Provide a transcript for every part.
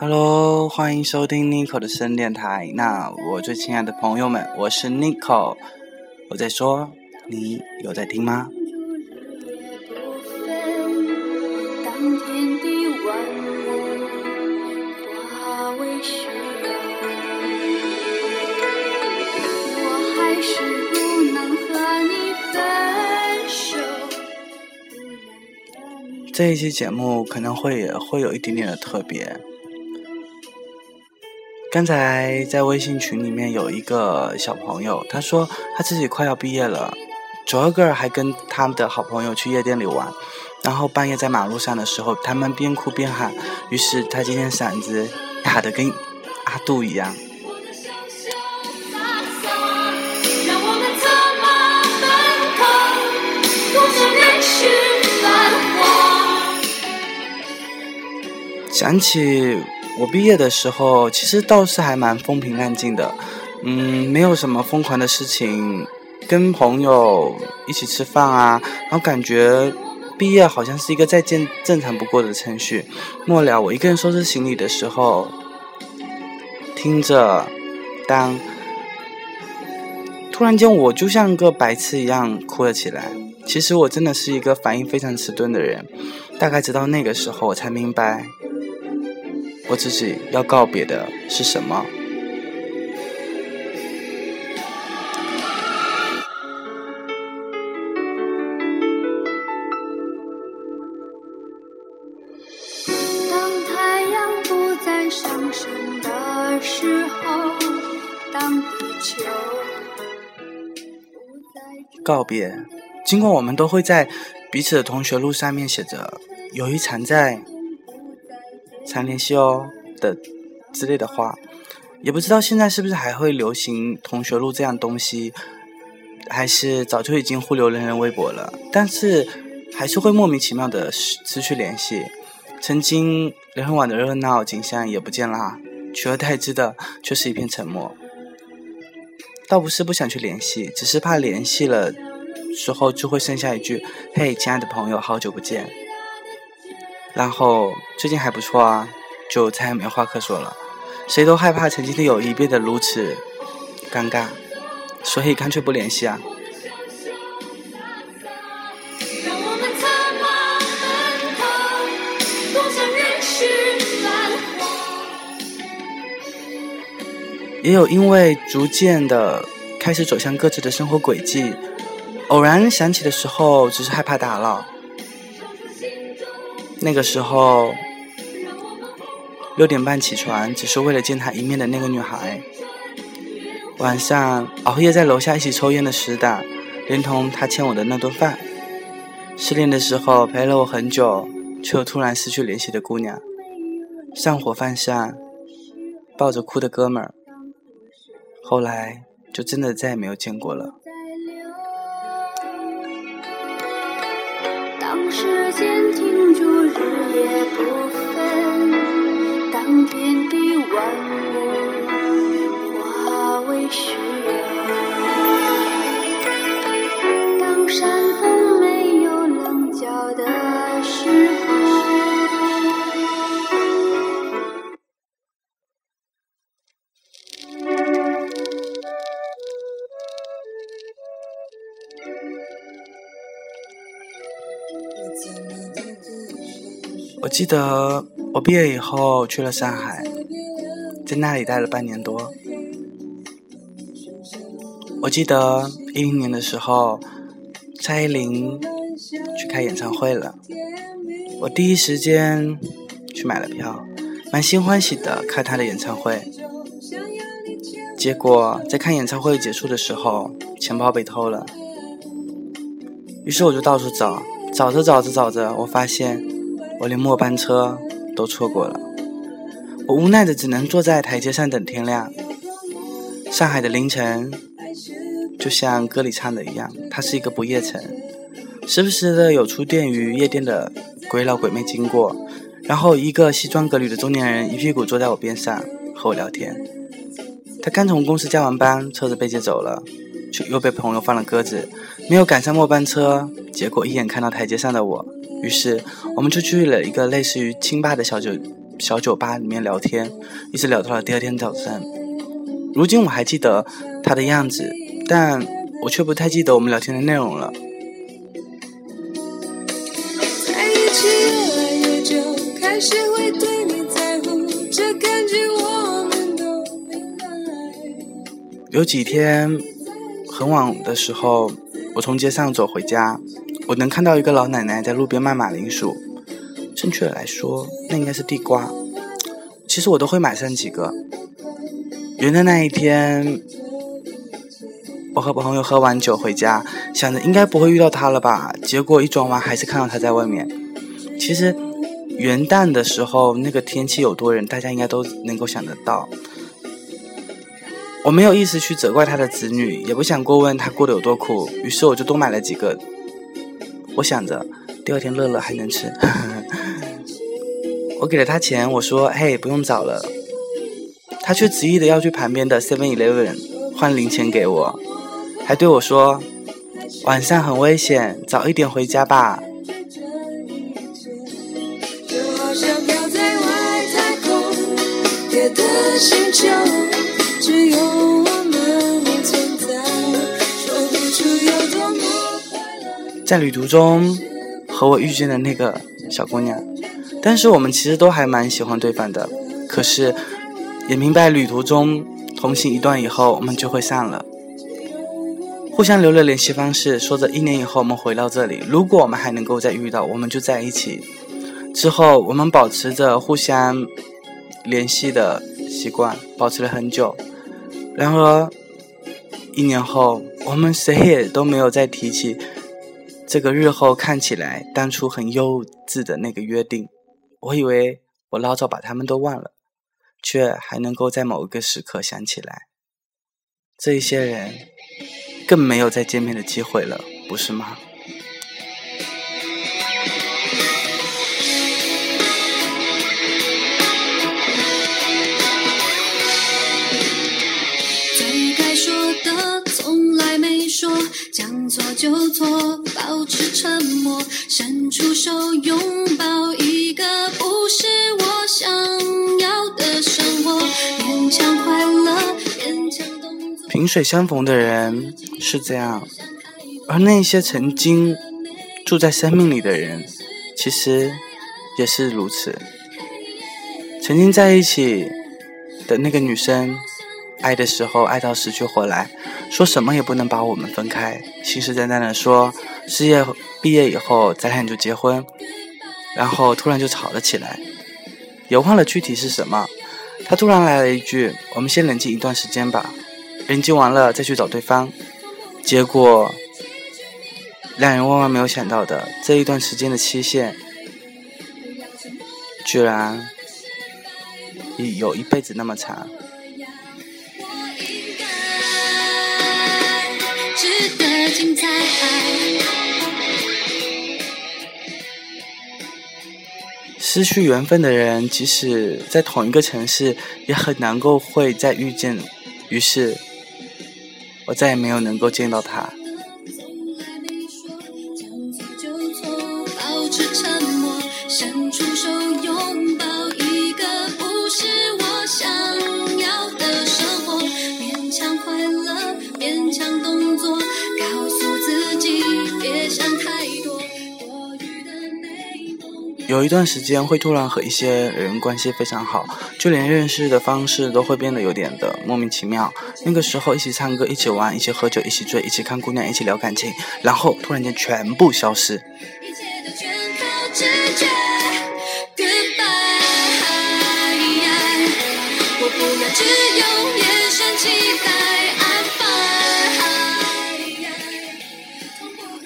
Hello，欢迎收听 Nico 的声电台。那我最亲爱的朋友们，我是 Nico。我在说，你有在听吗？这一期节目可能会会有一点点的特别。刚才在微信群里面有一个小朋友，他说他自己快要毕业了，昨个还跟他们的好朋友去夜店里玩，然后半夜在马路上的时候，他们边哭边喊，于是他今天嗓子哑的跟阿杜一样。想起我毕业的时候，其实倒是还蛮风平浪静的，嗯，没有什么疯狂的事情，跟朋友一起吃饭啊，然后感觉毕业好像是一个再见正常不过的程序。末了，我一个人收拾行李的时候，听着，当突然间我就像个白痴一样哭了起来。其实我真的是一个反应非常迟钝的人，大概直到那个时候我才明白。我自己要告别的是什么？当太阳不再上升的时候，当地球告别。尽管我们都会在彼此的同学录上面写着“友谊常在”。常联系哦的之类的话，也不知道现在是不是还会流行同学录这样东西，还是早就已经互留人人微博了。但是还是会莫名其妙的失去联系，曾经人很晚的热闹景象也不见啦，取而代之的却是一片沉默。倒不是不想去联系，只是怕联系了时候就会剩下一句：“嘿，亲爱的朋友，好久不见。”然后最近还不错啊，就再也没话可说了。谁都害怕曾经的友谊变得如此尴尬，所以干脆不联系啊。也有因为逐渐的开始走向各自的生活轨迹，偶然想起的时候，只是害怕打扰。那个时候，六点半起床，只是为了见他一面的那个女孩。晚上熬夜在楼下一起抽烟的死党，连同他欠我的那顿饭。失恋的时候陪了我很久，却又突然失去联系的姑娘。上火饭上，抱着哭的哥们儿。后来就真的再也没有见过了。时间停住，日夜不分。当天地万物化为虚记得我毕业以后去了上海，在那里待了半年多。我记得一零年的时候，蔡依林去开演唱会了，我第一时间去买了票，满心欢喜的看她的演唱会。结果在看演唱会结束的时候，钱包被偷了，于是我就到处找，找着找着找着，我发现。我连末班车都错过了，我无奈的只能坐在台阶上等天亮。上海的凌晨，就像歌里唱的一样，它是一个不夜城，时不时的有出店与夜店的鬼佬鬼魅经过，然后一个西装革履的中年人一屁股坐在我边上和我聊天。他刚从公司加完班，车子被接走了，却又被朋友放了鸽子，没有赶上末班车，结果一眼看到台阶上的我。于是我们就去了一个类似于清吧的小酒小酒吧里面聊天，一直聊到了第二天早上。如今我还记得他的样子，但我却不太记得我们聊天的内容了。有几天很晚的时候，我从街上走回家，我能看到一个老奶奶在路边卖马铃薯，正确的来说，那应该是地瓜。其实我都会买上几个。元旦那一天，我和朋友喝完酒回家，想着应该不会遇到她了吧，结果一转弯还是看到她在外面。其实元旦的时候那个天气有多人，大家应该都能够想得到。我没有意思去责怪他的子女，也不想过问他过得有多苦，于是我就多买了几个。我想着第二天乐乐还能吃。我给了他钱，我说：“嘿，不用找了。”他却执意的要去旁边的 Seven Eleven 换零钱给我，还对我说：“晚上很危险，早一点回家吧。”在旅途中和我遇见的那个小姑娘，但是我们其实都还蛮喜欢对方的，可是也明白旅途中同行一段以后，我们就会散了。互相留了联系方式，说着一年以后我们回到这里，如果我们还能够再遇到，我们就在一起。之后我们保持着互相联系的习惯，保持了很久。然而，一年后，我们谁也都没有再提起这个日后看起来当初很幼稚的那个约定。我以为我老早把他们都忘了，却还能够在某一个时刻想起来。这一些人，更没有再见面的机会了，不是吗？最该说的从来没说错就错，保持沉默，伸出手拥抱一个不是我想要的生活，勉强快乐，勉强动作。萍水相逢的人是这样，而那些曾经住在生命里的人，其实也是如此。曾经在一起的那个女生。爱的时候爱到死去活来，说什么也不能把我们分开，信誓旦旦的说，事业毕业以后咱俩就结婚，然后突然就吵了起来，也忘了具体是什么。他突然来了一句：“我们先冷静一段时间吧，冷静完了再去找对方。”结果，两人万万没有想到的，这一段时间的期限，居然有一辈子那么长。失去缘分的人，即使在同一个城市，也很难够会再遇见。于是，我再也没有能够见到他。有一段时间会突然和一些人关系非常好，就连认识的方式都会变得有点的莫名其妙。那个时候一起唱歌，一起玩，一起喝酒，一起醉，一起看姑娘，一起聊感情，然后突然间全部消失。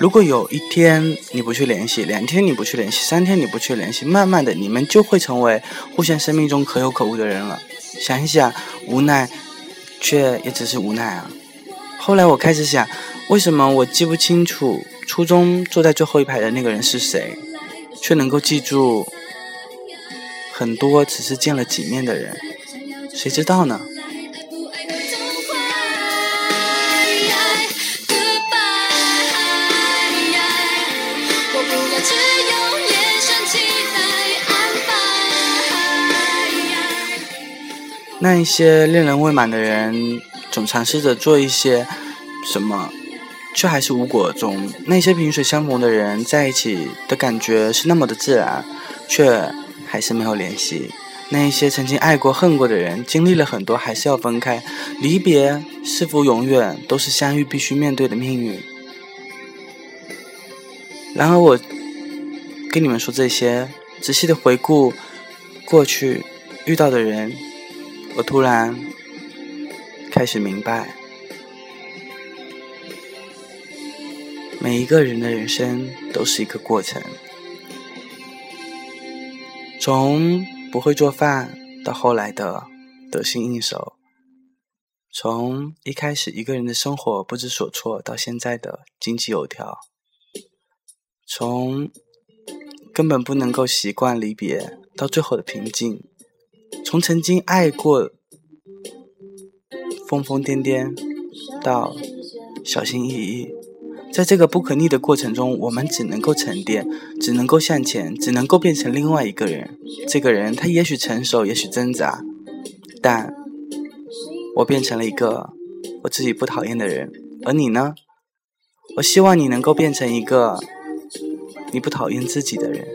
如果有一天你不去联系，两天你不去联系，三天你不去联系，慢慢的你们就会成为互相生命中可有可无的人了。想一想，无奈，却也只是无奈啊。后来我开始想，为什么我记不清楚初中坐在最后一排的那个人是谁，却能够记住很多只是见了几面的人？谁知道呢？那一些恋人未满的人，总尝试着做一些什么，却还是无果中。那些萍水相逢的人在一起的感觉是那么的自然，却还是没有联系。那一些曾经爱过、恨过的人，经历了很多，还是要分开。离别是否永远都是相遇必须面对的命运？然而，我跟你们说这些，仔细的回顾过去遇到的人，我突然开始明白，每一个人的人生都是一个过程，从。不会做饭，到后来的得心应手；从一开始一个人的生活不知所措，到现在的井井有条；从根本不能够习惯离别，到最后的平静；从曾经爱过疯疯癫癫，到小心翼翼。在这个不可逆的过程中，我们只能够沉淀，只能够向前，只能够变成另外一个人。这个人他也许成熟，也许挣扎，但我变成了一个我自己不讨厌的人。而你呢？我希望你能够变成一个你不讨厌自己的人。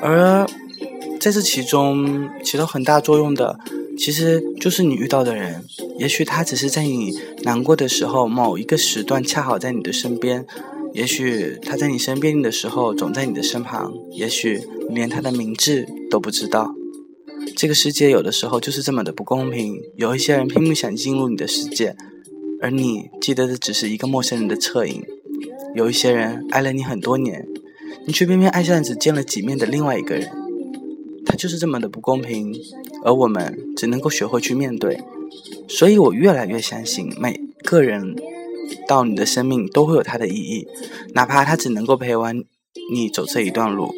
而在这其中起到很大作用的，其实就是你遇到的人。也许他只是在你难过的时候某一个时段恰好在你的身边，也许他在你生病的时候总在你的身旁，也许你连他的名字都不知道。这个世界有的时候就是这么的不公平，有一些人拼命想进入你的世界，而你记得的只是一个陌生人的侧影；有一些人爱了你很多年。你却偏偏爱上只见了几面的另外一个人，他就是这么的不公平，而我们只能够学会去面对。所以我越来越相信，每个人到你的生命都会有他的意义，哪怕他只能够陪完你走这一段路。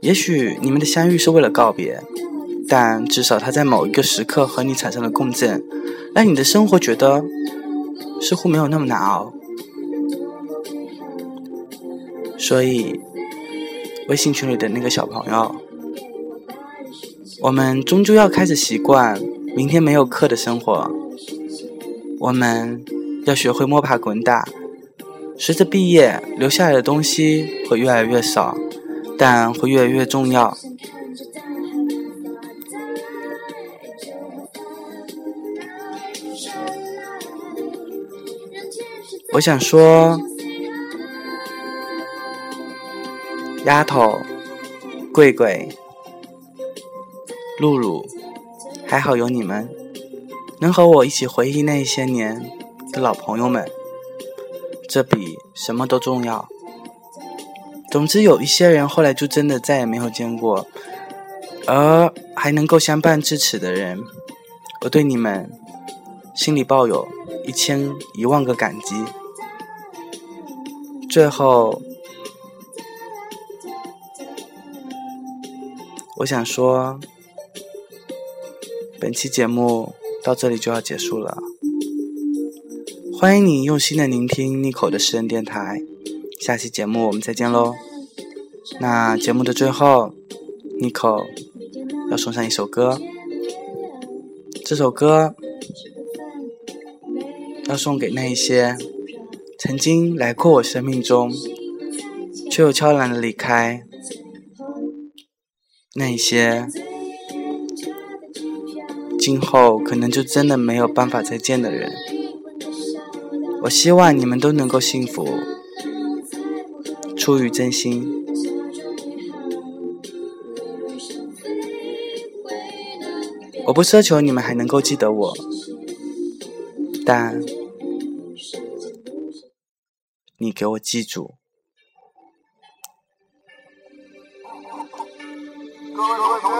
也许你们的相遇是为了告别，但至少他在某一个时刻和你产生了共振，让你的生活觉得似乎没有那么难熬。所以，微信群里的那个小朋友，我们终究要开始习惯明天没有课的生活。我们要学会摸爬滚打。随着毕业，留下来的东西会越来越少，但会越来越重要。我想说。丫头，桂桂，露露，还好有你们，能和我一起回忆那些年的老朋友们，这比什么都重要。总之，有一些人后来就真的再也没有见过，而还能够相伴至此的人，我对你们心里抱有一千一万个感激。最后。我想说，本期节目到这里就要结束了。欢迎你用心的聆听 Nico 的私人电台，下期节目我们再见喽。那节目的最后，Nico 要送上一首歌，这首歌要送给那一些曾经来过我生命中，却又悄然的离开。那些今后可能就真的没有办法再见的人，我希望你们都能够幸福，出于真心。我不奢求你们还能够记得我，但你给我记住。各位同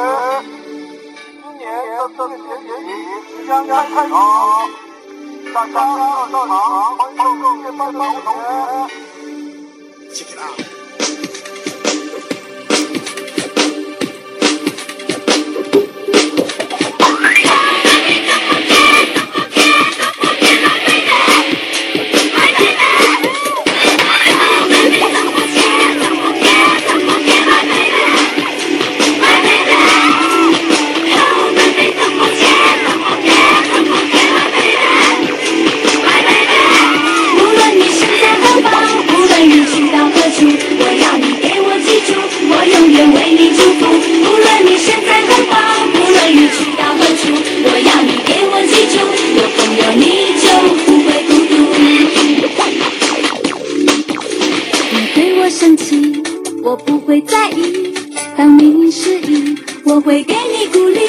我不。会在意。当你失意，我会给你鼓励。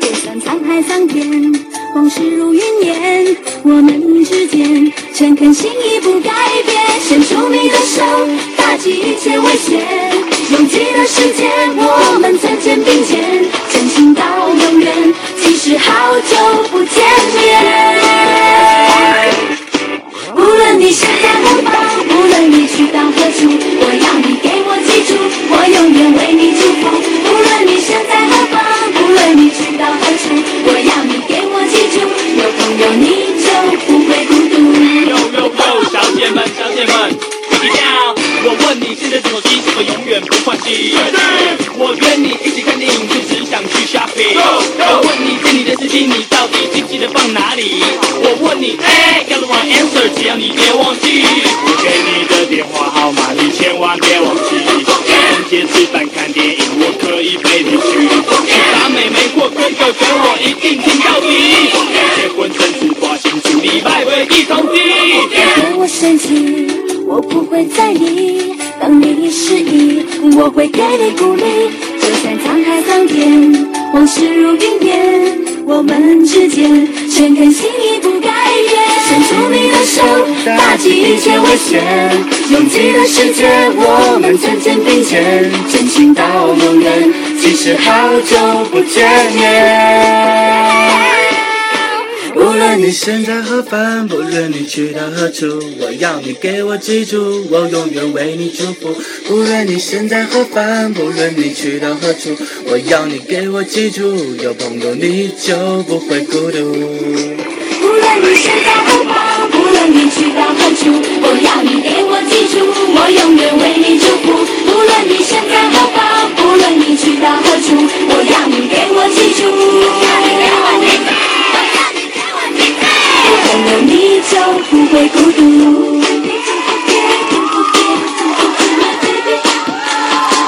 就算沧海桑田，往事如云烟，我们之间诚恳心意不改变。伸出你的手，打击一切危险。拥挤的世界，我们曾肩并肩，真心到永远。即使好久不见面，无论你身在何方，无论你去到何处，我要你给我记住，我永远为你祝福。无论你身在何方，拜会一同地。对我生气，我不会在意；当你失意，我会给你鼓励。就算沧海桑田，往事如云烟，我们之间诚恳心意不改变。伸出你的手，打击一切危险。拥挤的世界，我们曾肩并肩，真情到永远。即使好久不见面。无论你身在何方，不论你去到何处，我要你给我记住，我永远为你祝福。无论你身在何方，不论你去到何处，我要你给我记住，有朋友你就不会孤独。无论你身在何方，无论你去到何处，我要你给我记住，我永远为你祝福。无论你身在何方，无论你去到何处，我要你给我记住，就不会孤独。